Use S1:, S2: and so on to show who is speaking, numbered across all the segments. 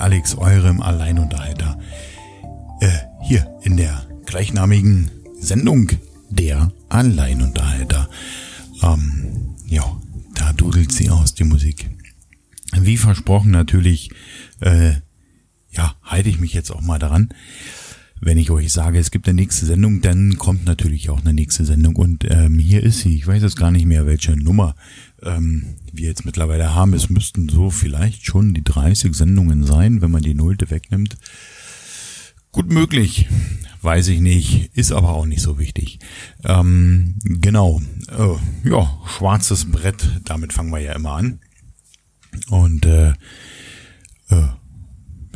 S1: Alex, eurem Alleinunterhalter. Äh, hier in der gleichnamigen Sendung Der Alleinunterhalter. Ähm, ja, da dudelt sie aus, die Musik. Wie versprochen natürlich, äh, ja, halte ich mich jetzt auch mal daran. Wenn ich euch sage, es gibt eine nächste Sendung, dann kommt natürlich auch eine nächste Sendung. Und ähm, hier ist sie. Ich weiß jetzt gar nicht mehr, welche Nummer ähm, wir jetzt mittlerweile haben. Es müssten so vielleicht schon die 30 Sendungen sein, wenn man die Nullte wegnimmt. Gut möglich, weiß ich nicht, ist aber auch nicht so wichtig. Ähm, genau, äh, ja, schwarzes Brett, damit fangen wir ja immer an. Und äh, äh,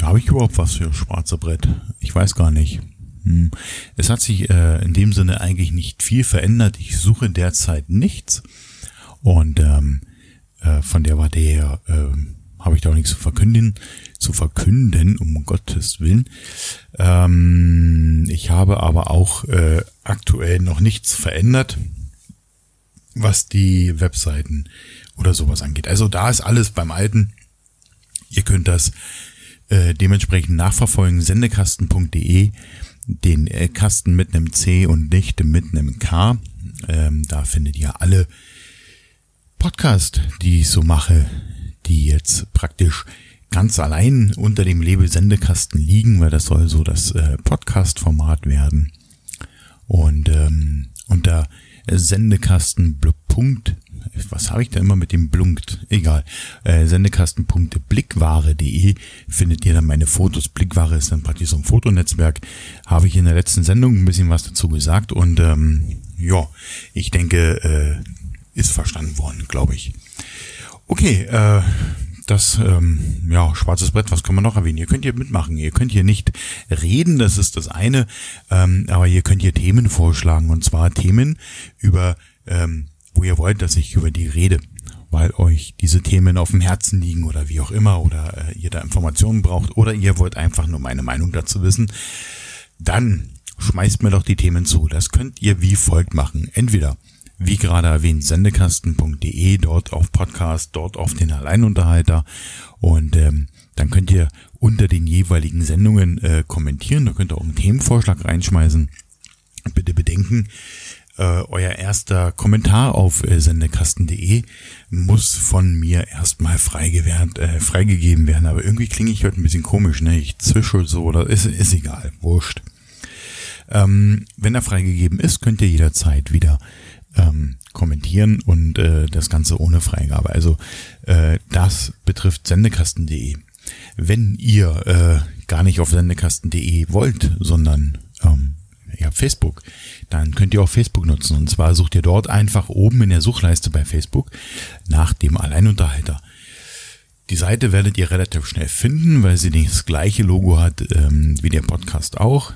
S1: habe ich überhaupt was für schwarze Brett? Ich weiß gar nicht. Hm. Es hat sich äh, in dem Sinne eigentlich nicht viel verändert. Ich suche derzeit nichts. Und ähm, äh, von der Warte her äh, habe ich da auch nichts zu verkünden, zu verkünden, um Gottes Willen. Ähm, ich habe aber auch äh, aktuell noch nichts verändert, was die Webseiten oder sowas angeht. Also da ist alles beim Alten. Ihr könnt das äh, dementsprechend nachverfolgen. Sendekasten.de, den äh, Kasten mit einem C und nicht mit einem K. Ähm, da findet ihr alle Podcast, die ich so mache, die jetzt praktisch ganz allein unter dem Label Sendekasten liegen, weil das soll so das äh, Podcast-Format werden. Und ähm, unter Sendekasten Punkt, was habe ich da immer mit dem Blunkt? Egal. Äh, Sendekasten.blickware.de findet ihr dann meine Fotos. Blickware ist dann praktisch so ein Fotonetzwerk. Habe ich in der letzten Sendung ein bisschen was dazu gesagt und ähm, ja, ich denke, äh, ist verstanden worden, glaube ich. Okay, äh, das, ähm, ja, schwarzes Brett, was kann man noch erwähnen? Ihr könnt hier mitmachen, ihr könnt hier nicht reden, das ist das eine, ähm, aber ihr könnt hier Themen vorschlagen und zwar Themen über, ähm, wo ihr wollt, dass ich über die rede, weil euch diese Themen auf dem Herzen liegen oder wie auch immer oder äh, ihr da Informationen braucht oder ihr wollt einfach nur meine Meinung dazu wissen, dann schmeißt mir doch die Themen zu. Das könnt ihr wie folgt machen. Entweder wie gerade erwähnt, sendekasten.de, dort auf Podcast, dort auf den Alleinunterhalter. Und ähm, dann könnt ihr unter den jeweiligen Sendungen äh, kommentieren. Da könnt ihr auch einen Themenvorschlag reinschmeißen. Bitte bedenken, äh, euer erster Kommentar auf äh, sendekasten.de muss von mir erstmal freigewährt, äh, freigegeben werden. Aber irgendwie klinge ich heute ein bisschen komisch, ne? Ich zische so oder ist, ist egal, wurscht. Ähm, wenn er freigegeben ist, könnt ihr jederzeit wieder ähm, kommentieren und äh, das Ganze ohne Freigabe. Also äh, das betrifft sendekasten.de. Wenn ihr äh, gar nicht auf sendekasten.de wollt, sondern ähm, ja, Facebook, dann könnt ihr auch Facebook nutzen. Und zwar sucht ihr dort einfach oben in der Suchleiste bei Facebook nach dem Alleinunterhalter. Die Seite werdet ihr relativ schnell finden, weil sie das gleiche Logo hat ähm, wie der Podcast auch.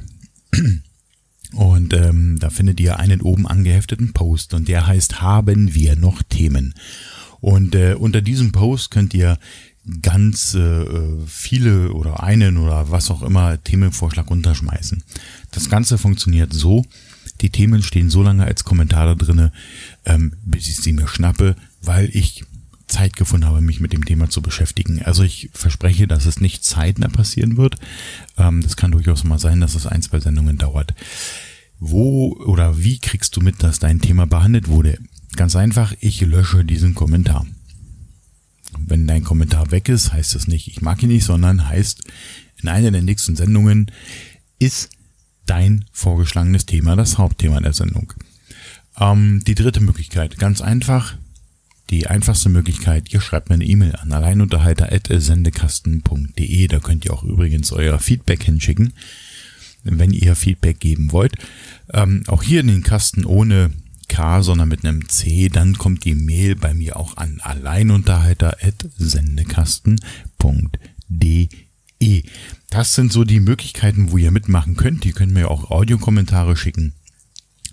S1: Und ähm, da findet ihr einen oben angehefteten Post und der heißt Haben wir noch Themen? Und äh, unter diesem Post könnt ihr ganz äh, viele oder einen oder was auch immer Themenvorschlag unterschmeißen. Das Ganze funktioniert so, die Themen stehen so lange als Kommentar da drinne, ähm, bis ich sie mir schnappe, weil ich Zeit gefunden habe, mich mit dem Thema zu beschäftigen. Also ich verspreche, dass es nicht zeitnah passieren wird. Ähm, das kann durchaus mal sein, dass es ein, zwei Sendungen dauert. Wo oder wie kriegst du mit, dass dein Thema behandelt wurde? Ganz einfach, ich lösche diesen Kommentar. Wenn dein Kommentar weg ist, heißt es nicht, ich mag ihn nicht, sondern heißt, in einer der nächsten Sendungen ist dein vorgeschlagenes Thema das Hauptthema der Sendung. Ähm, die dritte Möglichkeit, ganz einfach, die einfachste Möglichkeit, ihr schreibt mir eine E-Mail an alleinunterhalter.sendekasten.de. Da könnt ihr auch übrigens euer Feedback hinschicken, wenn ihr Feedback geben wollt. Ähm, auch hier in den Kasten ohne K, sondern mit einem C, dann kommt die Mail bei mir auch an alleinunterhalter.sendekasten.de. Das sind so die Möglichkeiten, wo ihr mitmachen könnt. Ihr könnt mir auch Audiokommentare schicken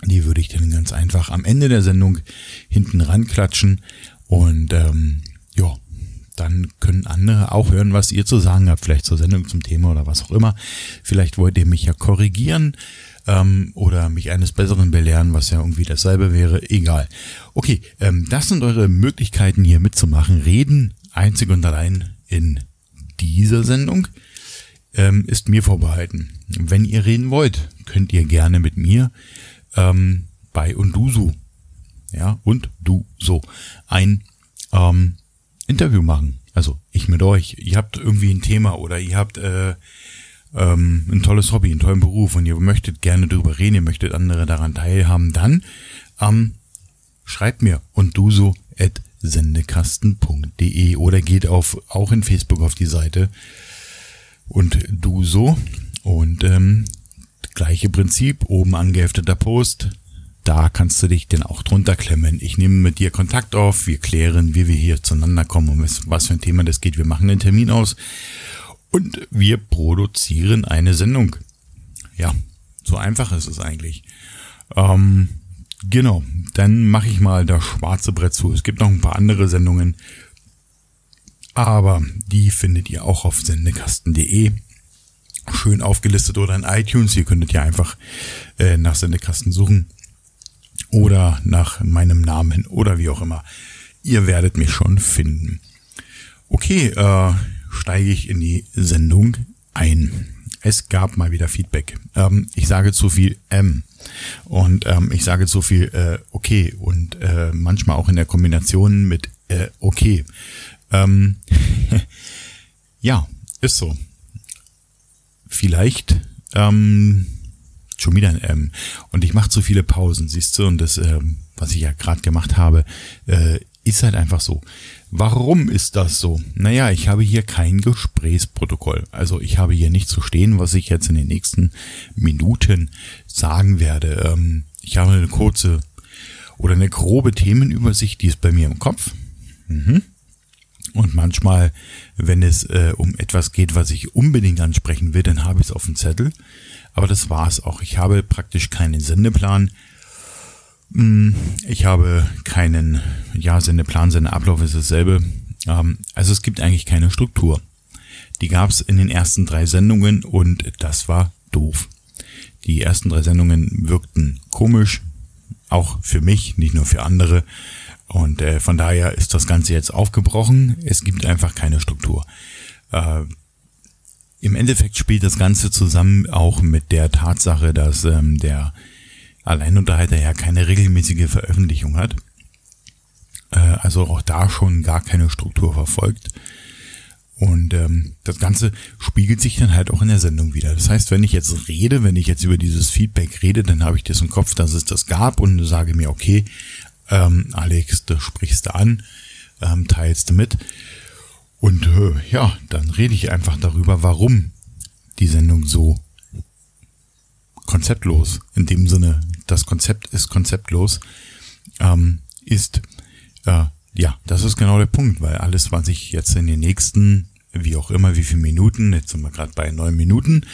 S1: die würde ich dann ganz einfach am Ende der Sendung hinten ranklatschen und ähm, ja, dann können andere auch hören, was ihr zu sagen habt, vielleicht zur Sendung, zum Thema oder was auch immer. Vielleicht wollt ihr mich ja korrigieren ähm, oder mich eines Besseren belehren, was ja irgendwie dasselbe wäre. Egal. Okay, ähm, das sind eure Möglichkeiten hier mitzumachen. Reden einzig und allein in dieser Sendung ähm, ist mir vorbehalten. Wenn ihr reden wollt, könnt ihr gerne mit mir ähm, bei Undusu, ja, und du so ein ähm, Interview machen. Also ich mit euch. Ihr habt irgendwie ein Thema oder ihr habt äh, ähm, ein tolles Hobby, einen tollen Beruf und ihr möchtet gerne darüber reden, ihr möchtet andere daran teilhaben, dann ähm, schreibt mir und du so at sendekasten.de oder geht auf auch in Facebook auf die Seite und du so und ähm, gleiche Prinzip oben angehefteter Post da kannst du dich denn auch drunter klemmen. Ich nehme mit dir Kontakt auf, wir klären, wie wir hier zueinander kommen und was für ein Thema das geht. Wir machen einen Termin aus und wir produzieren eine Sendung. Ja, so einfach ist es eigentlich. Ähm, genau, dann mache ich mal das schwarze Brett zu. Es gibt noch ein paar andere Sendungen, aber die findet ihr auch auf sendekasten.de. Schön aufgelistet oder in iTunes. Ihr könntet ja einfach äh, nach Sendekasten suchen oder nach meinem Namen oder wie auch immer. Ihr werdet mich schon finden. Okay, äh, steige ich in die Sendung ein. Es gab mal wieder Feedback. Ähm, ich sage zu viel M und ähm, ich sage zu viel äh, okay und äh, manchmal auch in der Kombination mit äh, okay. Ähm, ja, ist so. Vielleicht ähm, schon wieder ein M und ich mache zu viele Pausen, siehst du, und das, ähm, was ich ja gerade gemacht habe, äh, ist halt einfach so. Warum ist das so? Naja, ich habe hier kein Gesprächsprotokoll. Also ich habe hier nicht zu stehen, was ich jetzt in den nächsten Minuten sagen werde. Ähm, ich habe eine kurze oder eine grobe Themenübersicht, die ist bei mir im Kopf. Mhm. Und manchmal, wenn es äh, um etwas geht, was ich unbedingt ansprechen will, dann habe ich es auf dem Zettel. Aber das war's auch. Ich habe praktisch keinen Sendeplan. Hm, ich habe keinen, ja, Sendeplan, Sendeablauf ist dasselbe. Ähm, also es gibt eigentlich keine Struktur. Die gab es in den ersten drei Sendungen und das war doof. Die ersten drei Sendungen wirkten komisch, auch für mich, nicht nur für andere. Und äh, von daher ist das Ganze jetzt aufgebrochen. Es gibt einfach keine Struktur. Äh, Im Endeffekt spielt das Ganze zusammen auch mit der Tatsache, dass ähm, der Alleinunterhalter ja keine regelmäßige Veröffentlichung hat. Äh, also auch da schon gar keine Struktur verfolgt. Und ähm, das Ganze spiegelt sich dann halt auch in der Sendung wieder. Das heißt, wenn ich jetzt rede, wenn ich jetzt über dieses Feedback rede, dann habe ich das im Kopf, dass es das gab und sage mir, okay, ähm, Alex, das sprichst du an, ähm, teilst du mit. Und äh, ja, dann rede ich einfach darüber, warum die Sendung so konzeptlos, in dem Sinne, das Konzept ist konzeptlos, ähm, ist, äh, ja, das ist genau der Punkt, weil alles, was ich jetzt in den nächsten, wie auch immer, wie viele Minuten, jetzt sind wir gerade bei neun Minuten,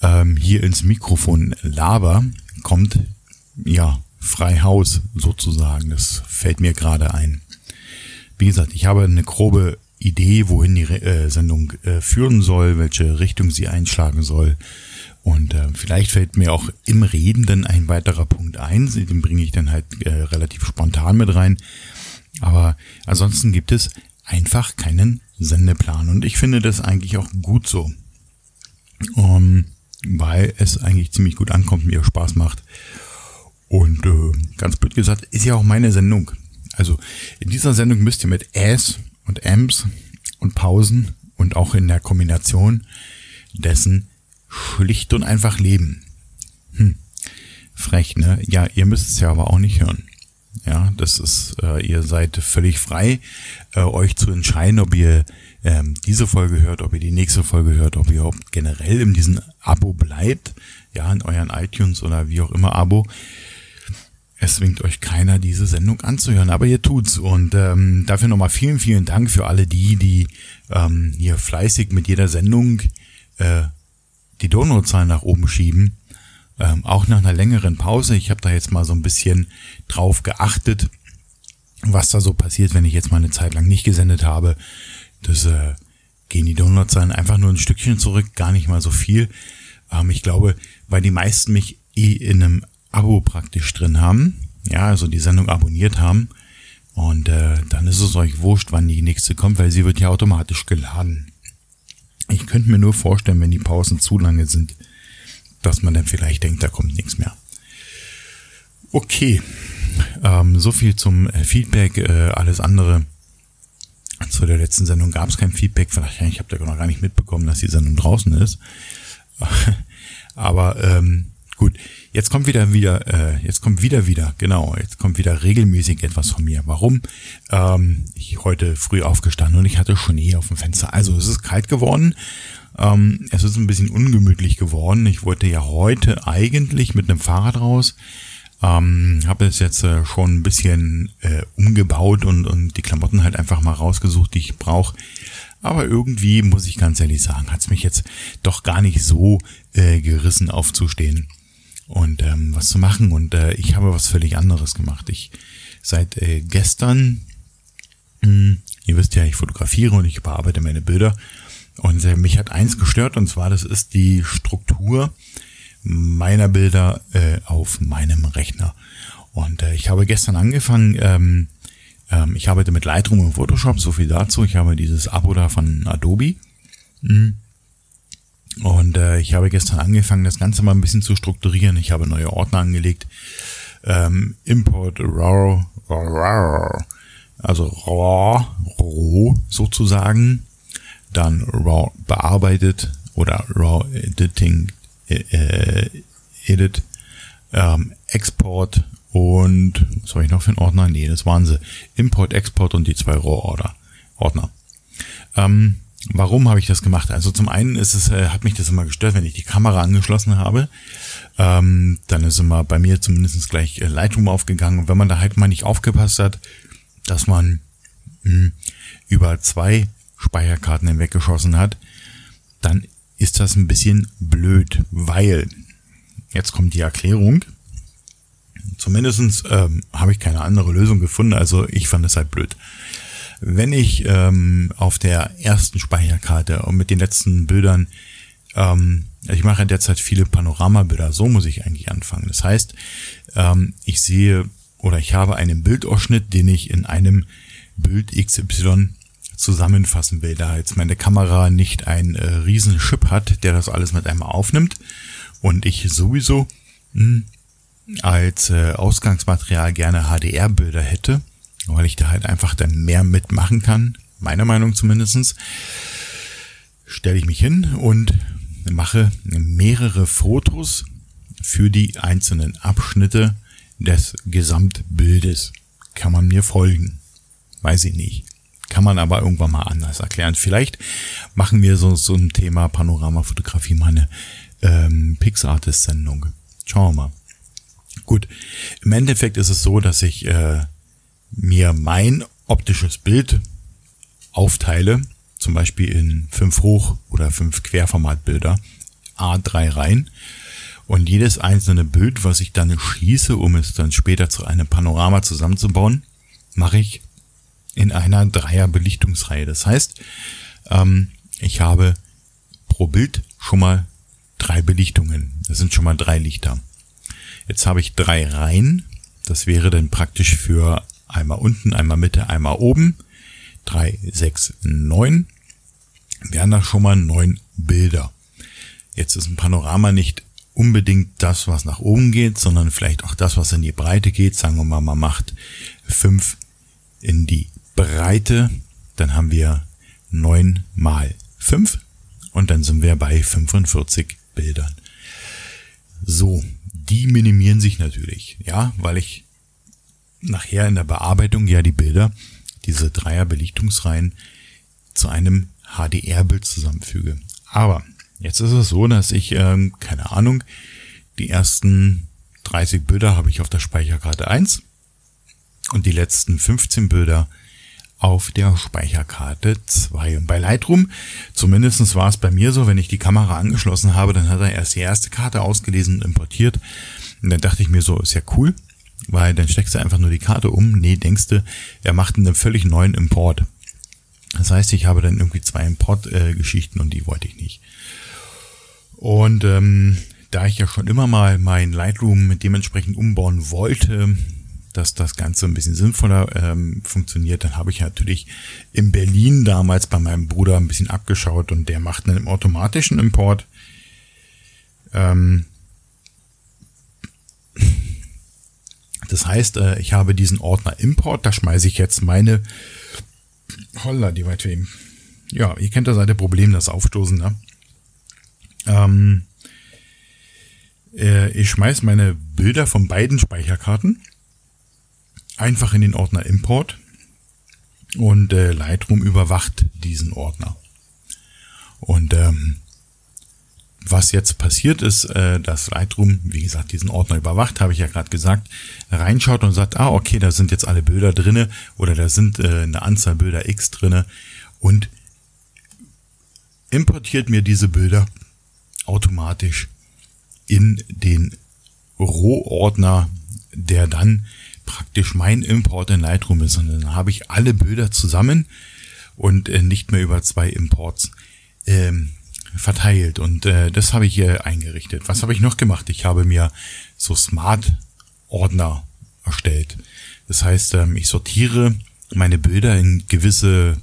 S1: ähm, hier ins Mikrofon laber, kommt, ja, frei Haus sozusagen. Das fällt mir gerade ein. Wie gesagt, ich habe eine grobe Idee, wohin die äh, Sendung äh, führen soll, welche Richtung sie einschlagen soll. Und äh, vielleicht fällt mir auch im Reden dann ein weiterer Punkt ein. Den bringe ich dann halt äh, relativ spontan mit rein. Aber ansonsten gibt es einfach keinen Sendeplan. Und ich finde das eigentlich auch gut so. Um, weil es eigentlich ziemlich gut ankommt, mir Spaß macht. Und äh, ganz blöd gesagt, ist ja auch meine Sendung. Also in dieser Sendung müsst ihr mit Äs und Ms und Pausen und auch in der Kombination dessen schlicht und einfach leben. Hm. Frech, ne? Ja, ihr müsst es ja aber auch nicht hören. Ja, das ist, äh, ihr seid völlig frei, äh, euch zu entscheiden, ob ihr ähm, diese Folge hört, ob ihr die nächste Folge hört, ob ihr überhaupt generell in diesem Abo bleibt, ja, in euren iTunes oder wie auch immer Abo. Es zwingt euch keiner, diese Sendung anzuhören, aber ihr tut's. Und ähm, dafür nochmal vielen, vielen Dank für alle die, die ähm, hier fleißig mit jeder Sendung äh, die Downloadzahlen nach oben schieben. Ähm, auch nach einer längeren Pause. Ich habe da jetzt mal so ein bisschen drauf geachtet, was da so passiert, wenn ich jetzt mal eine Zeit lang nicht gesendet habe. Das äh, gehen die Downloadzahlen einfach nur ein Stückchen zurück, gar nicht mal so viel. Ähm, ich glaube, weil die meisten mich eh in einem Abo praktisch drin haben, ja, also die Sendung abonniert haben Und äh, dann ist es euch wurscht, wann die nächste kommt, weil sie wird ja automatisch geladen. Ich könnte mir nur vorstellen, wenn die Pausen zu lange sind, dass man dann vielleicht denkt, da kommt nichts mehr. Okay, ähm, so viel zum äh, Feedback. Äh, alles andere zu der letzten Sendung gab es kein Feedback. Vielleicht, ich habe da noch gar nicht mitbekommen, dass die Sendung draußen ist. Aber ähm, jetzt kommt wieder wieder, äh, jetzt kommt wieder wieder, genau, jetzt kommt wieder regelmäßig etwas von mir. Warum? Ähm, ich heute früh aufgestanden und ich hatte Schnee auf dem Fenster. Also es ist kalt geworden. Ähm, es ist ein bisschen ungemütlich geworden. Ich wollte ja heute eigentlich mit einem Fahrrad raus. Ähm, habe es jetzt äh, schon ein bisschen äh, umgebaut und, und die Klamotten halt einfach mal rausgesucht, die ich brauche. Aber irgendwie, muss ich ganz ehrlich sagen, hat es mich jetzt doch gar nicht so äh, gerissen aufzustehen und ähm, was zu machen. Und äh, ich habe was völlig anderes gemacht. Ich seit äh, gestern, mh, hm, ihr wisst ja, ich fotografiere und ich bearbeite meine Bilder. Und äh, mich hat eins gestört, und zwar, das ist die Struktur meiner Bilder äh, auf meinem Rechner. Und äh, ich habe gestern angefangen, ähm, ähm, ich arbeite mit Lightroom und Photoshop, so viel dazu. Ich habe dieses Abo da von Adobe. Mhm. Und äh, ich habe gestern angefangen, das Ganze mal ein bisschen zu strukturieren. Ich habe neue Ordner angelegt. Ähm, Import RAW, RAW, also RAW, RAW sozusagen. Dann RAW bearbeitet oder RAW Editing äh, Edit, ähm, Export und was habe ich noch für einen Ordner? Nee, das waren sie. Import, Export und die zwei RAW-Order. Ordner. Ähm, warum habe ich das gemacht? Also zum einen ist es, äh, hat mich das immer gestört, wenn ich die Kamera angeschlossen habe. Ähm, dann ist immer bei mir zumindest gleich äh, Lightroom aufgegangen. Und wenn man da halt mal nicht aufgepasst hat, dass man mh, hm, über zwei Speicherkarten hinweggeschossen hat, dann ist das ein bisschen blöd, weil jetzt kommt die Erklärung. Zumindestens ähm, habe ich keine andere Lösung gefunden, also ich fand es halt blöd. Wenn ich ähm, auf der ersten Speicherkarte und mit den letzten Bildern, ähm, ich mache derzeit viele Panoramabilder, so muss ich eigentlich anfangen. Das heißt, ähm, ich sehe oder ich habe einen Bildausschnitt, den ich in einem Bild XY zusammenfassen will, da jetzt meine Kamera nicht einen äh, riesen Chip hat, der das alles mit einmal aufnimmt und ich sowieso mh, hm, als äh, Ausgangsmaterial gerne HDR-Bilder hätte, weil ich da halt einfach dann mehr mitmachen kann, meiner Meinung zumindestens, stelle ich mich hin und mache mehrere Fotos für die einzelnen Abschnitte des Gesamtbildes. Kann man mir folgen? Weiß ich nicht. Kann man aber irgendwann mal anders erklären. Vielleicht machen wir so, so ein Thema Panoramafotografie mal eine ähm, Pixartist-Sendung. Schauen wir mal. Gut, im Endeffekt ist es so, dass ich äh, mir mein optisches Bild aufteile, zum Beispiel in fünf Hoch- oder fünf Querformatbilder, A3 rein. Und jedes einzelne Bild, was ich dann schieße, um es dann später zu einem Panorama zusammenzubauen, mache ich in einer Dreier-Belichtungsreihe. Das heißt, ähm, ich habe pro Bild schon mal drei Belichtungen. Das sind schon mal drei Lichter. Jetzt habe ich drei Reihen. Das wäre dann praktisch für einmal unten, einmal Mitte, einmal oben. Drei, sechs, neun. Wären da schon mal neun Bilder. Jetzt ist ein Panorama nicht unbedingt das, was nach oben geht, sondern vielleicht auch das, was in die Breite geht. Sagen wir mal, man macht fünf in die Breite, dann haben wir 9 mal 5 und dann sind wir bei 45 Bildern. So, die minimieren sich natürlich, ja, weil ich nachher in der Bearbeitung ja die Bilder, diese Dreier-Belichtungsreihen zu einem HDR-Bild zusammenfüge. Aber jetzt ist es so, dass ich, ähm, keine Ahnung, die ersten 30 Bilder habe ich auf der Speicherkarte 1 und die letzten 15 Bilder auf der Speicherkarte 2. Und bei Lightroom, zumindestens war es bei mir so, wenn ich die Kamera angeschlossen habe, dann hat er erst die erste Karte ausgelesen und importiert. Und dann dachte ich mir so, ist ja cool, weil dann steckst du einfach nur die Karte um. Nee, denkst du, er macht einen völlig neuen Import. Das heißt, ich habe dann irgendwie zwei Import-Geschichten äh, und die wollte ich nicht. Und ähm, da ich ja schon immer mal mein Lightroom dementsprechend umbauen wollte, dass das Ganze ein bisschen sinnvoller ähm, funktioniert, dann habe ich natürlich in Berlin damals bei meinem Bruder ein bisschen abgeschaut und der macht einen automatischen Import. Ähm, das heißt, äh, ich habe diesen Ordner Import, da schmeiße ich jetzt meine Holla, die weit wem. Ja, ihr kennt das alte Problem, das Aufstoßen, ne? Ähm, äh, ich schmeiß meine Bilder von beiden Speicherkarten einfach in den Ordner Import und äh, Lightroom überwacht diesen Ordner. Und ähm, was jetzt passiert ist, äh, dass Lightroom, wie gesagt, diesen Ordner überwacht, habe ich ja gerade gesagt, reinschaut und sagt, ah, okay, da sind jetzt alle Bilder drinne oder da sind äh, eine Anzahl Bilder X drinne und importiert mir diese Bilder automatisch in den Rohordner, der dann praktisch mein Import in Lightroom ist. Und dann habe ich alle Bilder zusammen und äh, nicht mehr über zwei Imports ähm, verteilt. Und äh, das habe ich hier eingerichtet. Was habe ich noch gemacht? Ich habe mir so Smart-Ordner erstellt. Das heißt, ähm, ich sortiere meine Bilder in gewisse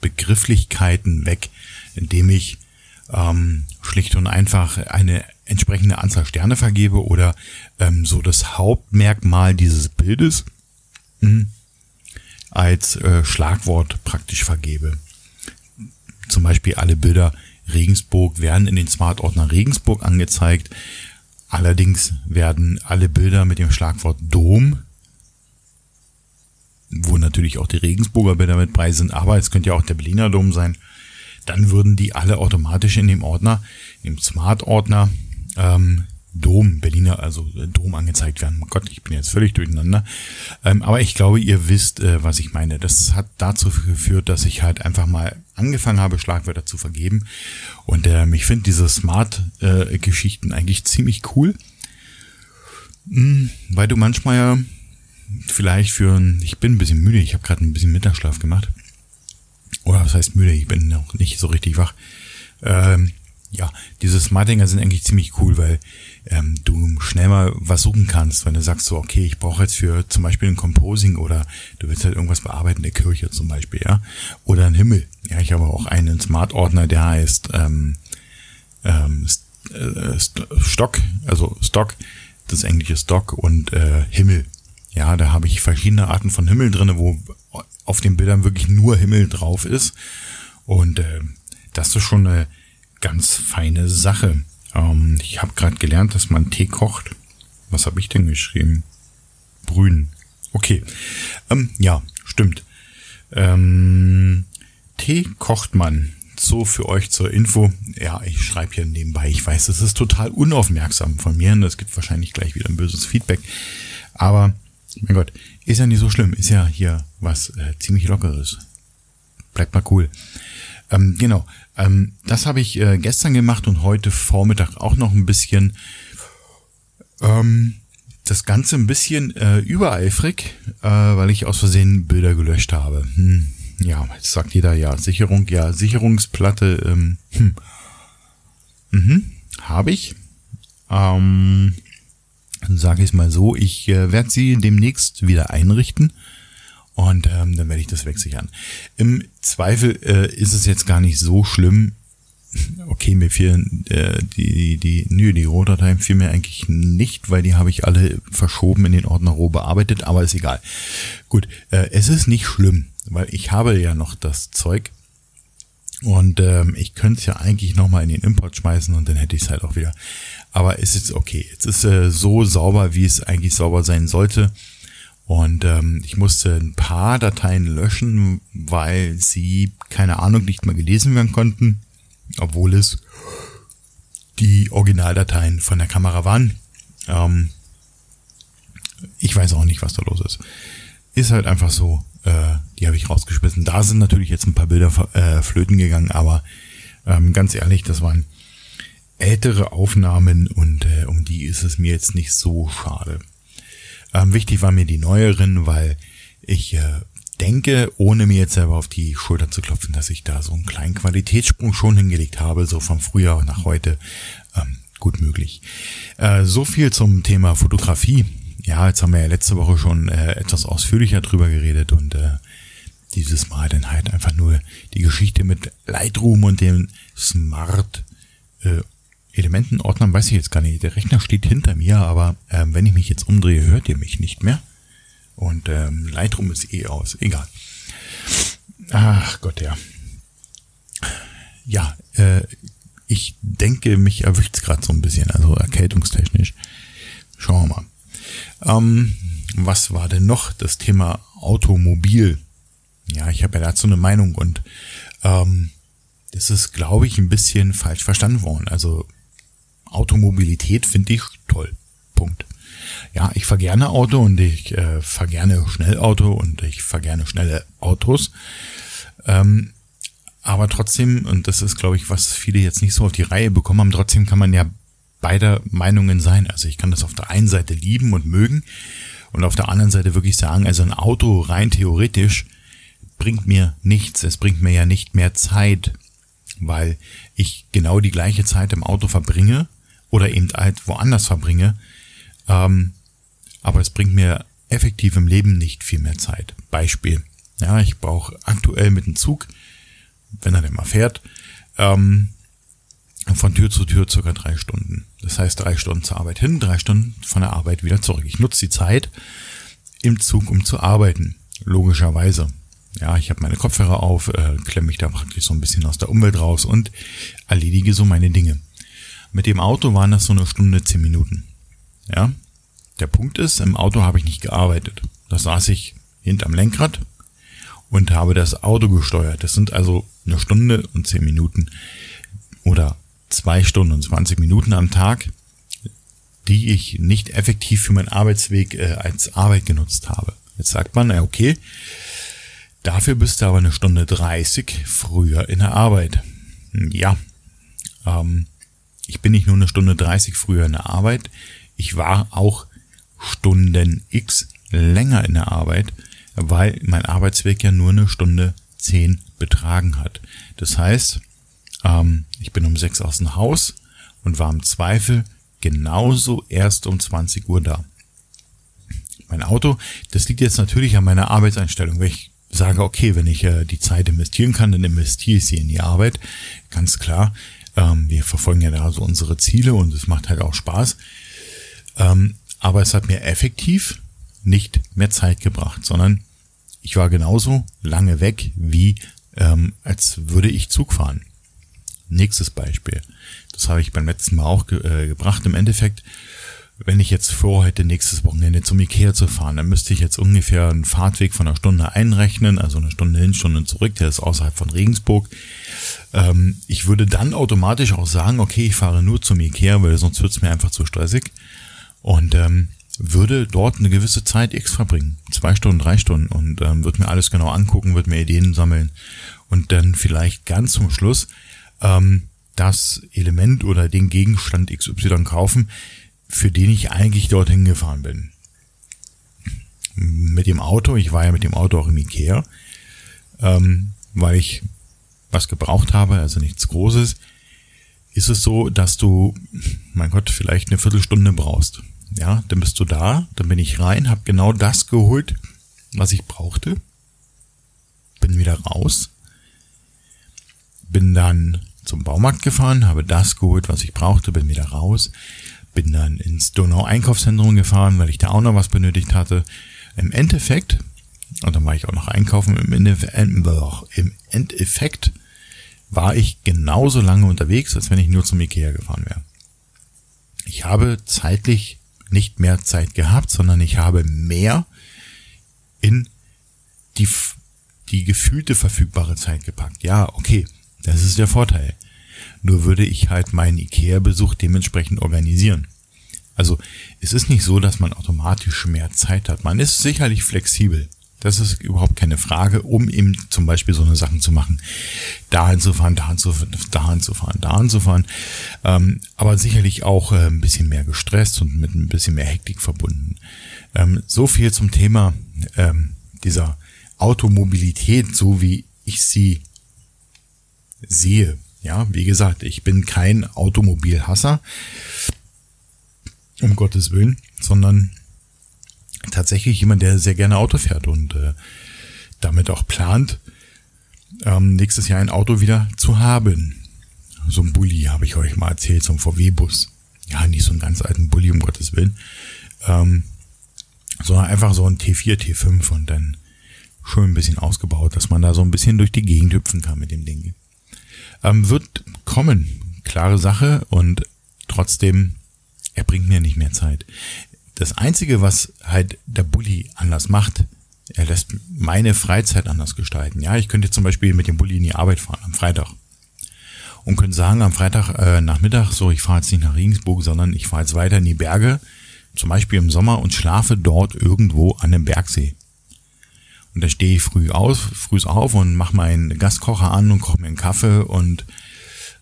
S1: Begrifflichkeiten weg, indem ich ähm, schlicht und einfach eine entsprechende Anzahl Sterne vergebe oder ähm, so das Hauptmerkmal dieses Bildes mh, hm, als äh, Schlagwort praktisch vergebe. Zum Beispiel alle Bilder Regensburg werden in den Smart-Ordner Regensburg angezeigt. Allerdings werden alle Bilder mit dem Schlagwort Dom, wo natürlich auch die Regensburger Bilder mit bei sind, aber es könnte ja auch der Berliner Dom sein, dann würden die alle automatisch in dem Ordner, im Smart-Ordner ähm, Dom, Berliner, also äh, Dom angezeigt werden. Gott, ich bin jetzt völlig durcheinander. Ähm, aber ich glaube, ihr wisst, äh, was ich meine. Das hat dazu geführt, dass ich halt einfach mal angefangen habe, Schlagwörter zu vergeben. Und ähm, ich finde diese Smart-Geschichten äh, eigentlich ziemlich cool. Hm, weil du manchmal ja vielleicht für ein, ich bin ein bisschen müde, ich habe gerade ein bisschen Mittagsschlaf gemacht. Oder was heißt müde, ich bin noch nicht so richtig wach. Ähm, ja, diese Smartinger sind eigentlich ziemlich cool, weil ähm, du schnell mal was suchen kannst, wenn du sagst so, okay, ich brauche jetzt für zum Beispiel ein Composing oder du willst halt irgendwas bearbeiten, der Kirche zum Beispiel, ja, oder ein Himmel. Ja, ich habe auch einen Smart-Ordner, der heißt ähm, ähm, äh, Stock, also Stock, das englische Stock und äh, Himmel. Ja, da habe ich verschiedene Arten von Himmel drinne, wo auf den Bildern wirklich nur Himmel drauf ist. Und äh, das ist schon eine ganz feine Sache. Ähm, ich habe gerade gelernt, dass man Tee kocht. Was habe ich denn geschrieben? Brühen. Okay. Ähm, ja, stimmt. Ähm, Tee kocht man. So für euch zur Info. Ja, ich schreibe hier nebenbei. Ich weiß, das ist total unaufmerksam von mir und es gibt wahrscheinlich gleich wieder ein böses Feedback. Aber, mein Gott, ist ja nicht so schlimm. Ist ja hier was äh, ziemlich Lockeres. Bleibt mal cool. Ähm, genau. Ähm, das habe ich äh, gestern gemacht und heute Vormittag auch noch ein bisschen. Ähm, das Ganze ein bisschen äh, übereifrig, äh, weil ich aus Versehen Bilder gelöscht habe. Hm, ja, jetzt sagt jeder ja, Sicherung, ja, Sicherungsplatte, ähm, hm. mhm, habe ich. Ähm, sage ich mal so, ich äh, werde sie demnächst wieder einrichten. Und ähm, dann werde ich das wegsichern. Im Zweifel äh, ist es jetzt gar nicht so schlimm. Okay, mir fehlen äh, die, die, nö, die Rohdateien fehlen mir eigentlich nicht, weil die habe ich alle verschoben in den Ordner roh bearbeitet, aber ist egal. Gut, äh, es ist nicht schlimm, weil ich habe ja noch das Zeug und ähm, ich könnte es ja eigentlich nochmal in den Import schmeißen und dann hätte ich es halt auch wieder. Aber es ist okay. Es ist äh, so sauber, wie es eigentlich sauber sein sollte. Und ähm, ich musste ein paar Dateien löschen, weil sie, keine Ahnung, nicht mehr gelesen werden konnten, obwohl es die Originaldateien von der Kamera waren. Ähm, ich weiß auch nicht, was da los ist. Ist halt einfach so, äh, die habe ich rausgeschmissen. Da sind natürlich jetzt ein paar Bilder äh, flöten gegangen, aber ähm, ganz ehrlich, das waren ältere Aufnahmen und äh, um die ist es mir jetzt nicht so schade. Ähm, wichtig war mir die neueren, weil ich äh, denke, ohne mir jetzt selber auf die Schulter zu klopfen, dass ich da so einen kleinen Qualitätssprung schon hingelegt habe, so vom Frühjahr nach heute. Ähm, gut möglich. Äh, so viel zum Thema Fotografie. ja, jetzt haben wir ja letzte Woche schon äh, etwas ausführlicher drüber geredet und äh, dieses Mal dann halt einfach nur die Geschichte mit Lightroom und dem Smart äh, Elementenordner, weiß ich jetzt gar nicht. Der Rechner steht hinter mir, aber äh, wenn ich mich jetzt umdrehe, hört ihr mich nicht mehr. Und ähm, Lightroom ist eh aus. Egal. Ach Gott, ja. Ja, äh, ich denke, mich erwischt es gerade so ein bisschen, also erkältungstechnisch. Schauen wir mal. Ähm, was war denn noch das Thema Automobil? Ja, ich habe ja dazu eine Meinung und ähm, das ist, glaube ich, ein bisschen falsch verstanden worden. Also Automobilität finde ich toll. Punkt. Ja, ich fahre gerne Auto und ich äh, fahre gerne Schnellauto und ich fahre gerne schnelle Autos. Ähm, aber trotzdem, und das ist, glaube ich, was viele jetzt nicht so auf die Reihe bekommen haben, trotzdem kann man ja beider Meinungen sein. Also ich kann das auf der einen Seite lieben und mögen und auf der anderen Seite wirklich sagen, also ein Auto rein theoretisch bringt mir nichts. Es bringt mir ja nicht mehr Zeit, weil ich genau die gleiche Zeit im Auto verbringe oder eben halt woanders verbringe. Ähm, aber es bringt mir effektiv im Leben nicht viel mehr Zeit. Beispiel. Ja, ich brauche aktuell mit dem Zug, wenn er denn mal fährt, ähm, von Tür zu Tür circa drei Stunden. Das heißt drei Stunden zur Arbeit hin, drei Stunden von der Arbeit wieder zurück. Ich nutze die Zeit im Zug, um zu arbeiten. Logischerweise. Ja, ich habe meine Kopfhörer auf, äh, klemme mich da praktisch so ein bisschen aus der Umwelt raus und erledige so meine Dinge. Mit dem Auto waren das so eine Stunde, zehn Minuten. Ja. Der Punkt ist, im Auto habe ich nicht gearbeitet. Da saß ich hinterm Lenkrad und habe das Auto gesteuert. Das sind also eine Stunde und zehn Minuten oder zwei Stunden und 20 Minuten am Tag, die ich nicht effektiv für meinen Arbeitsweg äh, als Arbeit genutzt habe. Jetzt sagt man, okay, dafür bist du aber eine Stunde 30 früher in der Arbeit. Ja, ähm, ich bin nicht nur eine Stunde 30 früher in der Arbeit, ich war auch Stunden X länger in der Arbeit, weil mein Arbeitsweg ja nur eine Stunde 10 betragen hat. Das heißt, ähm, ich bin um 6 aus dem Haus und war im Zweifel genauso erst um 20 Uhr da. Mein Auto, das liegt jetzt natürlich an meiner Arbeitseinstellung. Wenn ich sage, okay, wenn ich äh, die Zeit investieren kann, dann investiere ich sie in die Arbeit. Ganz klar. Ähm, wir verfolgen ja da so unsere Ziele und es macht halt auch Spaß. Ähm, aber es hat mir effektiv nicht mehr Zeit gebracht, sondern ich war genauso lange weg, wie ähm, als würde ich Zug fahren. Nächstes Beispiel. Das habe ich beim letzten Mal auch ge äh, gebracht. Im Endeffekt, wenn ich jetzt vorhätte, nächstes Wochenende zum Ikea zu fahren, dann müsste ich jetzt ungefähr einen Fahrtweg von einer Stunde einrechnen, also eine Stunde hin, Stunde zurück, der ist außerhalb von Regensburg. Ähm, ich würde dann automatisch auch sagen, okay, ich fahre nur zum Ikea, weil sonst wird es mir einfach zu stressig. Und ähm, würde dort eine gewisse Zeit X verbringen. Zwei Stunden, drei Stunden und ähm, würde mir alles genau angucken, würde mir Ideen sammeln und dann vielleicht ganz zum Schluss ähm, das Element oder den Gegenstand XY kaufen, für den ich eigentlich dorthin gefahren bin. Mit dem Auto, ich war ja mit dem Auto auch im Ikea, ähm, weil ich was gebraucht habe, also nichts Großes, ist es so, dass du, mein Gott, vielleicht eine Viertelstunde brauchst. Ja, dann bist du da, dann bin ich rein, habe genau das geholt, was ich brauchte, bin wieder raus, bin dann zum Baumarkt gefahren, habe das geholt, was ich brauchte, bin wieder raus, bin dann ins Donau-Einkaufszentrum gefahren, weil ich da auch noch was benötigt hatte. Im Endeffekt, und dann war ich auch noch einkaufen, im, Endeffekt war ich genauso lange unterwegs, als wenn ich nur zum Ikea gefahren wäre. Ich habe zeitlich nicht mehr Zeit gehabt, sondern ich habe mehr in die, die gefühlte verfügbare Zeit gepackt. Ja, okay, das ist der Vorteil. Nur würde ich halt meinen Ikea-Besuch dementsprechend organisieren. Also es ist nicht so, dass man automatisch mehr Zeit hat. Man ist sicherlich flexibel. Das ist überhaupt keine Frage, um eben zum Beispiel so eine Sachen zu machen. Dahin zu fahren, dahin zu fahren, dahin zu fahren, dahin zu fahren. Ähm, aber sicherlich auch äh, ein bisschen mehr gestresst und mit ein bisschen mehr Hektik verbunden. Ähm, so viel zum Thema ähm, dieser Automobilität, so wie ich sie sehe. Ja, wie gesagt, ich bin kein Automobilhasser, um Gottes Willen, sondern tatsächlich jemand, der sehr gerne Auto fährt und äh, damit auch plant, ähm, nächstes Jahr ein Auto wieder zu haben. So ein Bulli habe ich euch mal erzählt, so ein VW-Bus. Ja, nicht so einen ganz alten Bulli, um Gottes Willen. Ähm, sondern einfach so ein T4, T5 und dann schön ein bisschen ausgebaut, dass man da so ein bisschen durch die Gegend hüpfen kann mit dem Ding. Ähm, wird kommen, klare Sache und trotzdem, er bringt mir nicht mehr Zeit. Das Einzige, was halt der Bulli anders macht, er lässt meine Freizeit anders gestalten. Ja, ich könnte zum Beispiel mit dem Bulli in die Arbeit fahren am Freitag und könnte sagen am Freitag äh, Nachmittag, so ich fahre jetzt nicht nach Regensburg, sondern ich fahre jetzt weiter in die Berge, zum Beispiel im Sommer und schlafe dort irgendwo an einem Bergsee. Und da stehe ich früh aus, früh auf und mache meinen Gaskocher an und koche mir einen Kaffee und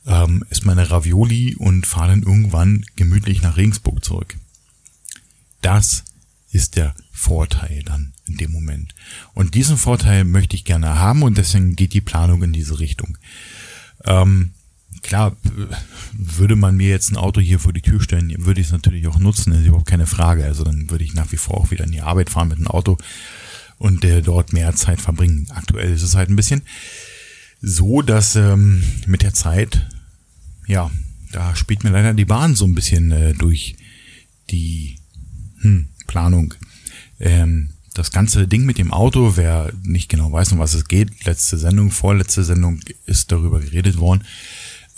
S1: ähm, esse meine Ravioli und fahre dann irgendwann gemütlich nach Regensburg zurück. Das ist der Vorteil dann in dem Moment. Und diesen Vorteil möchte ich gerne haben und deswegen geht die Planung in diese Richtung. Ähm, klar, würde man mir jetzt ein Auto hier vor die Tür stellen, würde ich es natürlich auch nutzen, ist überhaupt keine Frage. Also dann würde ich nach wie vor auch wieder in die Arbeit fahren mit einem Auto und äh, dort mehr Zeit verbringen. Aktuell ist es halt ein bisschen so, dass ähm, mit der Zeit, ja, da spielt mir leider die Bahn so ein bisschen äh, durch die hm, Planung. Ähm, das ganze Ding mit dem Auto, wer nicht genau weiß, um was es geht, letzte Sendung, vorletzte Sendung ist darüber geredet worden.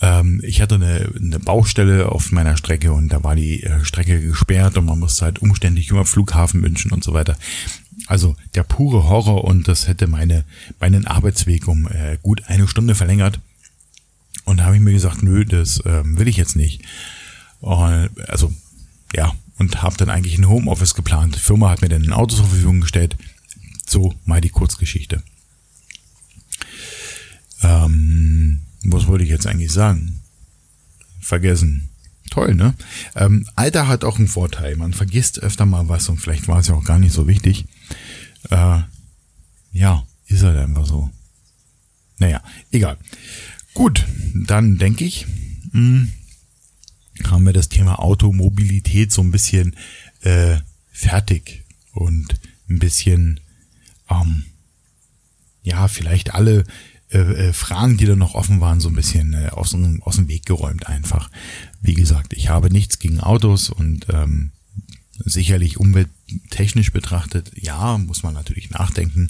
S1: Ähm, ich hatte eine, eine Baustelle auf meiner Strecke und da war die äh, Strecke gesperrt und man musste halt umständlich über Flughafen wünschen und so weiter. Also der pure Horror und das hätte meine, meinen Arbeitsweg um äh, gut eine Stunde verlängert. Und da habe ich mir gesagt, nö, das ähm, will ich jetzt nicht. Und, also ja, und habe dann eigentlich ein Homeoffice geplant. Die Firma hat mir dann ein Auto zur Verfügung gestellt. So mal die Kurzgeschichte. Ähm, was wollte ich jetzt eigentlich sagen? Vergessen. Toll, ne? Ähm, Alter hat auch einen Vorteil. Man vergisst öfter mal was und vielleicht war es ja auch gar nicht so wichtig. Äh, ja, ist halt einfach so. Naja, egal. Gut, dann denke ich, mh, hm, haben wir das Thema Automobilität so ein bisschen äh, fertig und ein bisschen, ähm, ja, vielleicht alle äh, äh, Fragen, die da noch offen waren, so ein bisschen äh, aus, dem, aus dem Weg geräumt einfach. Wie gesagt, ich habe nichts gegen Autos und ähm, sicherlich umwelttechnisch betrachtet, ja, muss man natürlich nachdenken.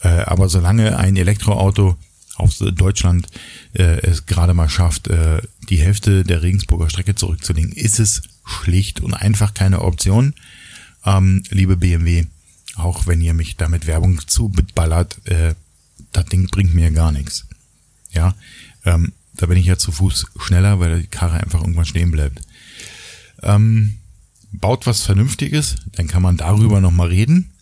S1: Äh, aber solange ein Elektroauto aus Deutschland äh, es gerade mal schafft, äh, die Hälfte der Regensburger Strecke zurückzulegen, ist es schlicht und einfach keine Option. Ähm, liebe BMW, auch wenn ihr mich damit Werbung zuballert, äh, das Ding bringt mir gar nichts. Ja, ähm, da bin ich ja zu Fuß schneller, weil die Karre einfach irgendwann stehen bleibt. Ähm, baut was Vernünftiges, dann kann man darüber nochmal reden.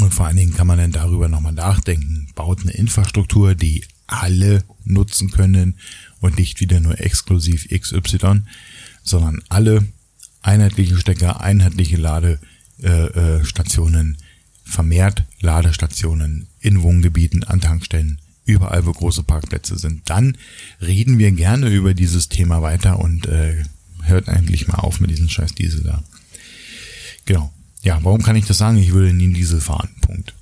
S1: Und vor allen Dingen kann man dann darüber nochmal nachdenken. Baut eine Infrastruktur, die alle nutzen können und nicht wieder nur exklusiv XY, sondern alle einheitliche Stecker, einheitliche Ladestationen, äh, äh, vermehrt Ladestationen in Wohngebieten, an Tankstellen, überall wo große Parkplätze sind. Dann reden wir gerne über dieses Thema weiter und äh, hört eigentlich mal auf mit diesem scheiß Diesel da. Genau. Ja, warum kann ich das sagen? Ich würde nie einen Diesel fahren. Punkt.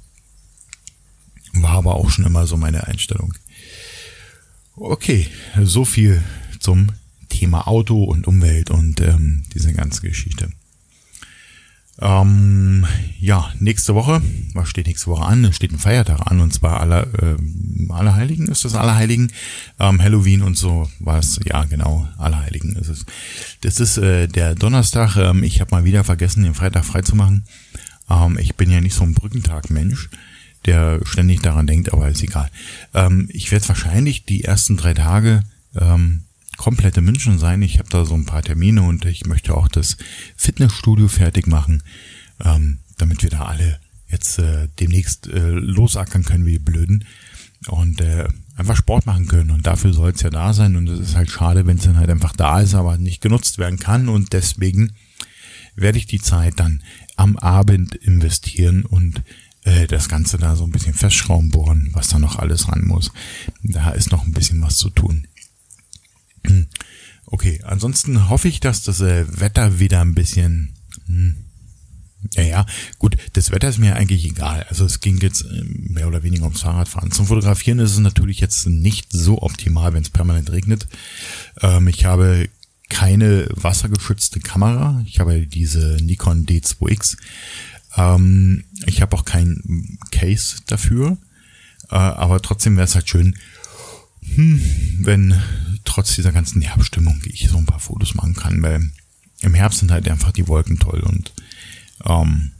S1: War aber auch schon immer so meine Einstellung. Okay, so viel zum Thema Auto und Umwelt und ähm, diese ganze Geschichte. Ähm, ja, nächste Woche, was steht nächste Woche an? Es steht ein Feiertag an und zwar aller, äh, Allerheiligen ist das Allerheiligen, ähm, Halloween und so was. Ja, genau, Allerheiligen ist es. Das ist äh, der Donnerstag. Ähm, ich habe mal wieder vergessen, den Freitag frei zu machen. Ähm, ich bin ja nicht so ein Brückentag-Mensch, der ständig daran denkt, aber ist egal. Ähm, ich werde wahrscheinlich die ersten drei Tage ähm, komplette München sein. Ich habe da so ein paar Termine und ich möchte auch das Fitnessstudio fertig machen, ähm, damit wir da alle jetzt äh, demnächst äh, losackern können wie Blöden und äh, einfach Sport machen können. Und dafür soll es ja da sein. Und es ist halt schade, wenn es dann halt einfach da ist, aber nicht genutzt werden kann. Und deswegen werde ich die Zeit dann am Abend investieren und äh, das Ganze da so ein bisschen festschrauben bohren, was da noch alles ran muss. Da ist noch ein bisschen was zu tun. Okay, ansonsten hoffe ich, dass das äh, Wetter wieder ein bisschen, hm, Ja, ja, gut, das Wetter ist mir eigentlich egal. Also es ging jetzt ähm, mehr oder weniger ums Fahrradfahren. Zum Fotografieren ist es natürlich jetzt nicht so optimal, wenn es permanent regnet. Ähm, ich habe keine wassergeschützte Kamera. Ich habe diese Nikon D2X. Ähm, ich habe auch kein Case dafür. Äh, aber trotzdem wäre es halt schön, hm, wenn trotz dieser ganzen Herbststimmung ich so ein paar Fotos machen kann, weil im Herbst sind halt einfach die Wolken toll und ähm,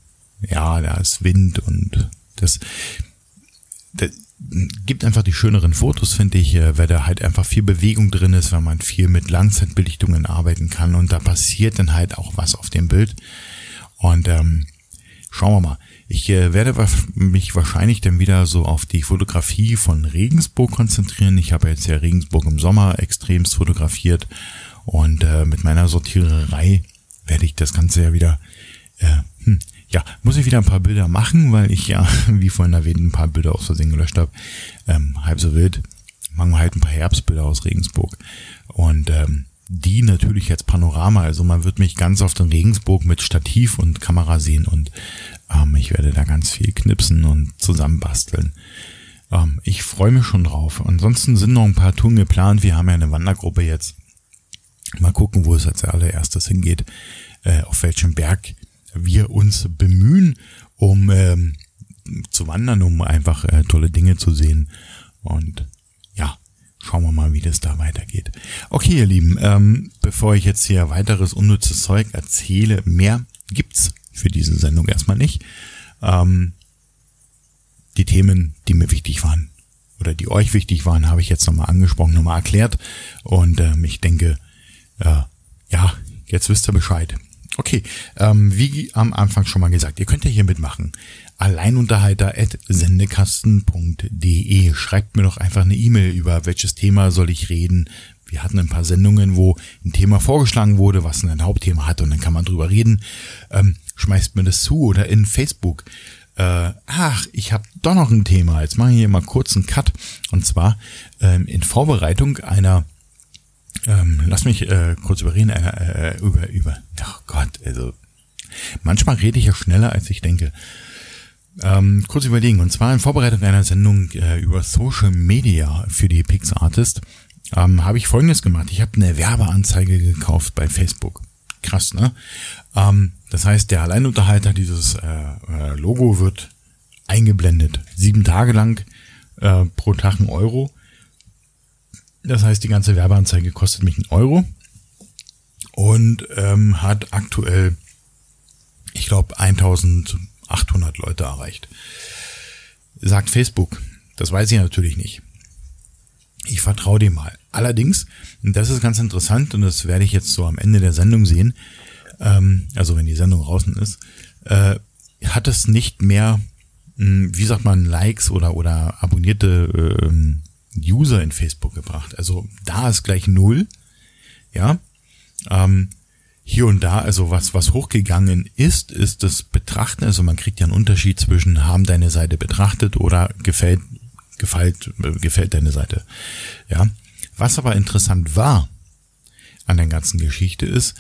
S1: ja, da ist Wind und das, das gibt einfach die schöneren Fotos, finde ich, äh, weil da halt einfach viel Bewegung drin ist, weil man viel mit Langzeitbelichtungen arbeiten kann und da passiert dann halt auch was auf dem Bild. Und ähm, schauen wir mal. Ich äh, werde mich wahrscheinlich dann wieder so auf die Fotografie von Regensburg konzentrieren. Ich habe jetzt ja Regensburg im Sommer extremst fotografiert und äh, mit meiner Sortiererei werde ich das Ganze ja wieder äh, hm, ja, muss ich wieder ein paar Bilder machen, weil ich ja, wie vorhin erwähnt, ein paar Bilder aus Versehen gelöscht habe. Ähm, halb so wild. Machen wir halt ein paar Herbstbilder aus Regensburg. Und ähm, die natürlich als Panorama. Also man wird mich ganz oft in Regensburg mit Stativ und Kamera sehen und ähm, ich werde da ganz viel knipsen und zusammenbasteln. Ähm, ich freue mich schon drauf. Ansonsten sind noch ein paar Touren geplant. Wir haben ja eine Wandergruppe jetzt. Mal gucken, wo es als allererstes hingeht, äh, auf welchem Berg wir uns bemühen, um ähm, zu wandern, um einfach äh, tolle Dinge zu sehen. Und ja, schauen wir mal, wie das da weitergeht. Okay, ihr Lieben, ähm, bevor ich jetzt hier weiteres unnützes Zeug erzähle, mehr gibt's für diese Sendung erstmal nicht. Ähm, die Themen, die mir wichtig waren oder die euch wichtig waren, habe ich jetzt nochmal angesprochen, nochmal erklärt. Und ähm, ich denke, äh, ja, jetzt wisst ihr Bescheid. Okay, ähm, wie am Anfang schon mal gesagt, ihr könnt ja hier mitmachen. Alleinunterhalter.sendekasten.de Schreibt mir doch einfach eine E-Mail über welches Thema soll ich reden. Wir hatten ein paar Sendungen, wo ein Thema vorgeschlagen wurde, was ein Hauptthema hat und dann kann man drüber reden. Ähm, schmeißt mir das zu oder in Facebook. Äh, ach, ich habe doch noch ein Thema. Jetzt mache ich hier mal kurz einen Cut. Und zwar ähm, in Vorbereitung einer ähm, lass mich äh, kurz überreden, äh, über, über, oh Gott, also manchmal rede ich ja schneller, als ich denke. Ähm, kurz überlegen, und zwar in Vorbereitung einer Sendung äh, über Social Media für die Pixartist ähm, habe ich folgendes gemacht. Ich habe eine Werbeanzeige gekauft bei Facebook. Krass, ne? Ähm, das heißt, der Alleinunterhalter, dieses äh, äh, Logo wird eingeblendet. Sieben Tage lang äh, pro Tag ein Euro. Das heißt, die ganze Werbeanzeige kostet mich einen Euro und ähm, hat aktuell, ich glaube, 1800 Leute erreicht. Sagt Facebook. Das weiß ich natürlich nicht. Ich vertraue dem mal. Allerdings, und das ist ganz interessant und das werde ich jetzt so am Ende der Sendung sehen, ähm, also wenn die Sendung draußen ist, äh, hat es nicht mehr, mh, hm, wie sagt man, Likes oder, oder abonnierte äh, User in Facebook gebracht. Also da ist gleich null. Ja. Ähm, hier und da, also was, was hochgegangen ist, ist das Betrachten. Also man kriegt ja einen Unterschied zwischen haben deine Seite betrachtet oder gefällt, gefällt, gefällt deine Seite. Ja. Was aber interessant war an der ganzen Geschichte ist,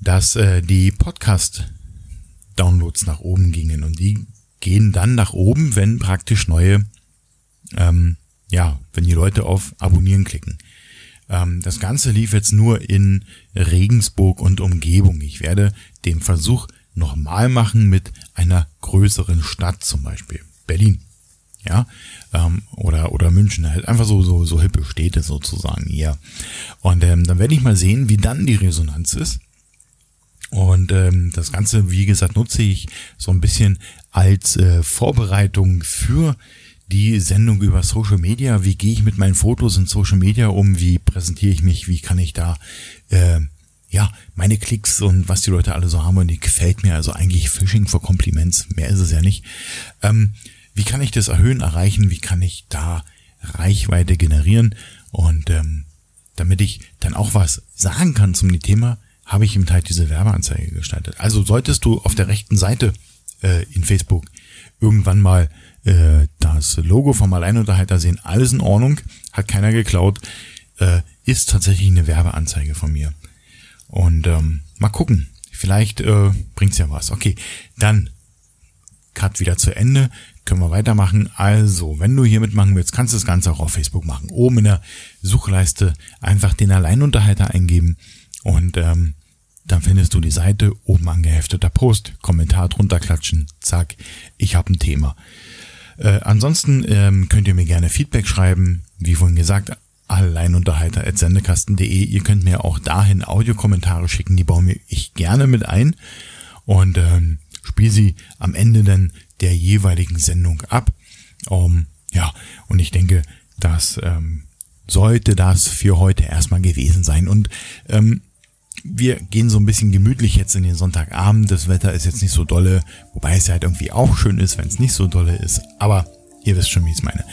S1: dass äh, die Podcast-Downloads nach oben gingen und die gehen dann nach oben, wenn praktisch neue ähm, ja, wenn die Leute auf Abonnieren klicken. Ähm, das Ganze lief jetzt nur in Regensburg und Umgebung. Ich werde den Versuch nochmal machen mit einer größeren Stadt, zum Beispiel Berlin. Ja, ähm, oder, oder München, halt einfach so, so, so hippe Städte sozusagen hier. Und ähm, dann werde ich mal sehen, wie dann die Resonanz ist. Und ähm, das Ganze, wie gesagt, nutze ich so ein bisschen als äh, Vorbereitung für die Sendung über Social Media. Wie gehe ich mit meinen Fotos in Social Media um? Wie präsentiere ich mich? Wie kann ich da äh, ja meine Klicks und was die Leute alle so haben und die gefällt mir. Also eigentlich Phishing for Compliments. Mehr ist es ja nicht. Ähm, wie kann ich das erhöhen, erreichen? Wie kann ich da Reichweite generieren? Und ähm, damit ich dann auch was sagen kann zum Thema, habe ich im Teil diese Werbeanzeige gestaltet. Also solltest du auf der rechten Seite äh, in Facebook irgendwann mal äh, das Logo vom Alleinunterhalter sehen, alles in Ordnung, hat keiner geklaut, äh, ist tatsächlich eine Werbeanzeige von mir. Und ähm, mal gucken. Vielleicht äh, bringt's ja was. Okay, dann Cut wieder zu Ende. Können wir weitermachen. Also, wenn du hier mitmachen willst, kannst du das Ganze auch auf Facebook machen. Oben in der Suchleiste einfach den Alleinunterhalter eingeben und ähm, dann findest du die Seite, oben angehefteter Post, Kommentar drunter klatschen, zack, ich habe ein Thema. Äh, ansonsten ähm, könnt ihr mir gerne Feedback schreiben, wie vorhin gesagt, alleinunterhalter.sendekasten.de. Ihr könnt mir auch dahin Audiokommentare schicken, die baue ich gerne mit ein und ähm, spiele sie am Ende dann der jeweiligen Sendung ab. Um, ja, und ich denke, das ähm, sollte das für heute erstmal gewesen sein. Und ähm, wir gehen so ein bisschen gemütlich jetzt in den Sonntagabend. Das Wetter ist jetzt nicht so dolle, wobei es halt irgendwie auch schön ist, wenn es nicht so dolle ist. Aber ihr wisst schon, wie ich es meine.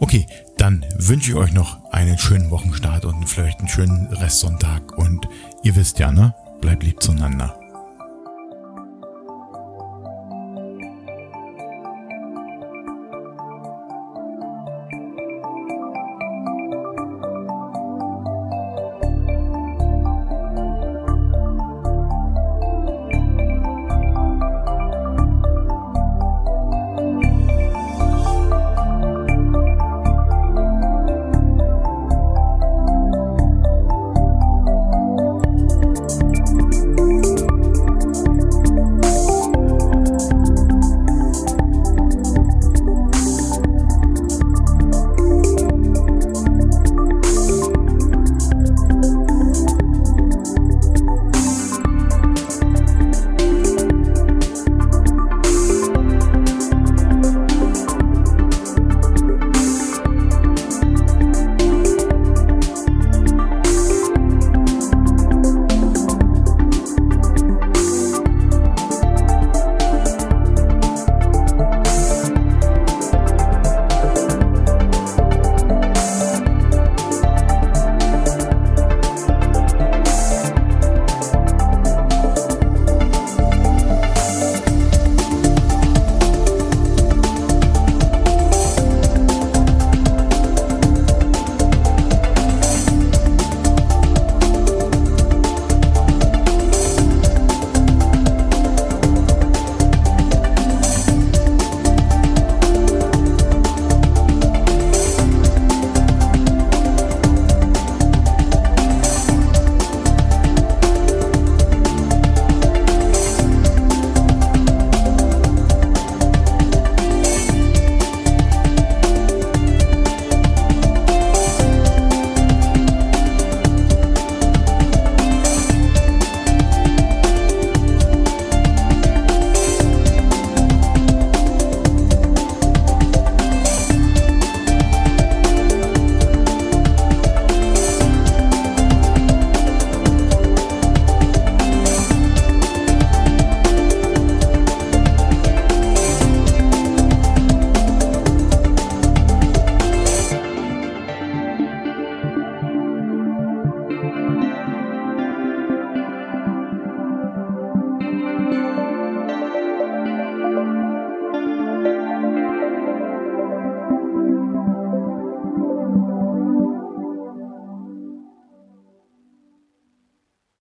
S1: Okay, dann wünsche ich euch noch einen schönen Wochenstart und vielleicht einen schönen Restsonntag. Und ihr wisst ja, ne? Bleibt lieb zueinander.